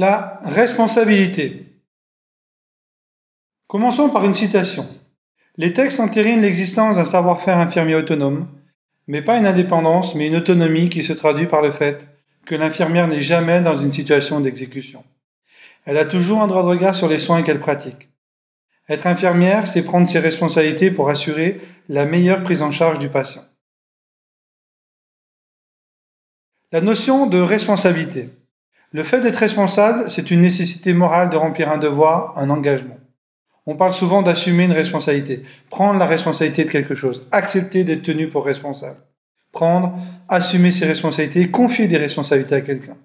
La responsabilité. Commençons par une citation. Les textes entérinent l'existence d'un savoir-faire infirmier autonome, mais pas une indépendance, mais une autonomie qui se traduit par le fait que l'infirmière n'est jamais dans une situation d'exécution. Elle a toujours un droit de regard sur les soins qu'elle pratique. Être infirmière, c'est prendre ses responsabilités pour assurer la meilleure prise en charge du patient. La notion de responsabilité. Le fait d'être responsable, c'est une nécessité morale de remplir un devoir, un engagement. On parle souvent d'assumer une responsabilité, prendre la responsabilité de quelque chose, accepter d'être tenu pour responsable. Prendre, assumer ses responsabilités, confier des responsabilités à quelqu'un.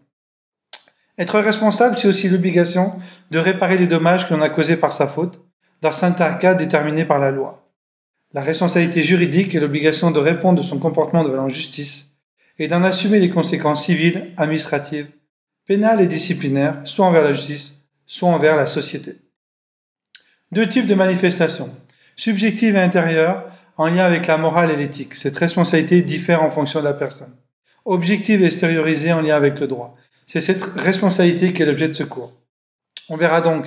Être responsable, c'est aussi l'obligation de réparer les dommages que l'on a causés par sa faute, dans certains cas déterminés par la loi. La responsabilité juridique est l'obligation de répondre de son comportement devant la justice et d'en assumer les conséquences civiles, administratives, pénales et disciplinaires, soit envers la justice, soit envers la société. Deux types de manifestations. Subjectives et intérieures, en lien avec la morale et l'éthique. Cette responsabilité diffère en fonction de la personne. Objective et extériorisée en lien avec le droit. C'est cette responsabilité qui est l'objet de ce cours. On verra donc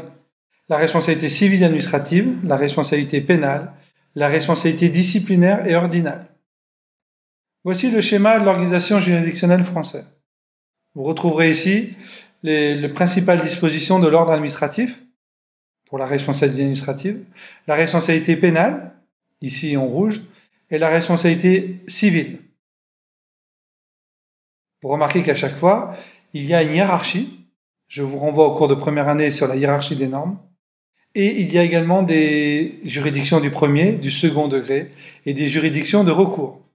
la responsabilité civile et administrative, la responsabilité pénale, la responsabilité disciplinaire et ordinale. Voici le schéma de l'organisation juridictionnelle française. Vous retrouverez ici les, principales dispositions de l'ordre administratif, pour la responsabilité administrative, la responsabilité pénale, ici en rouge, et la responsabilité civile. Vous remarquez qu'à chaque fois, il y a une hiérarchie. Je vous renvoie au cours de première année sur la hiérarchie des normes. Et il y a également des juridictions du premier, du second degré et des juridictions de recours.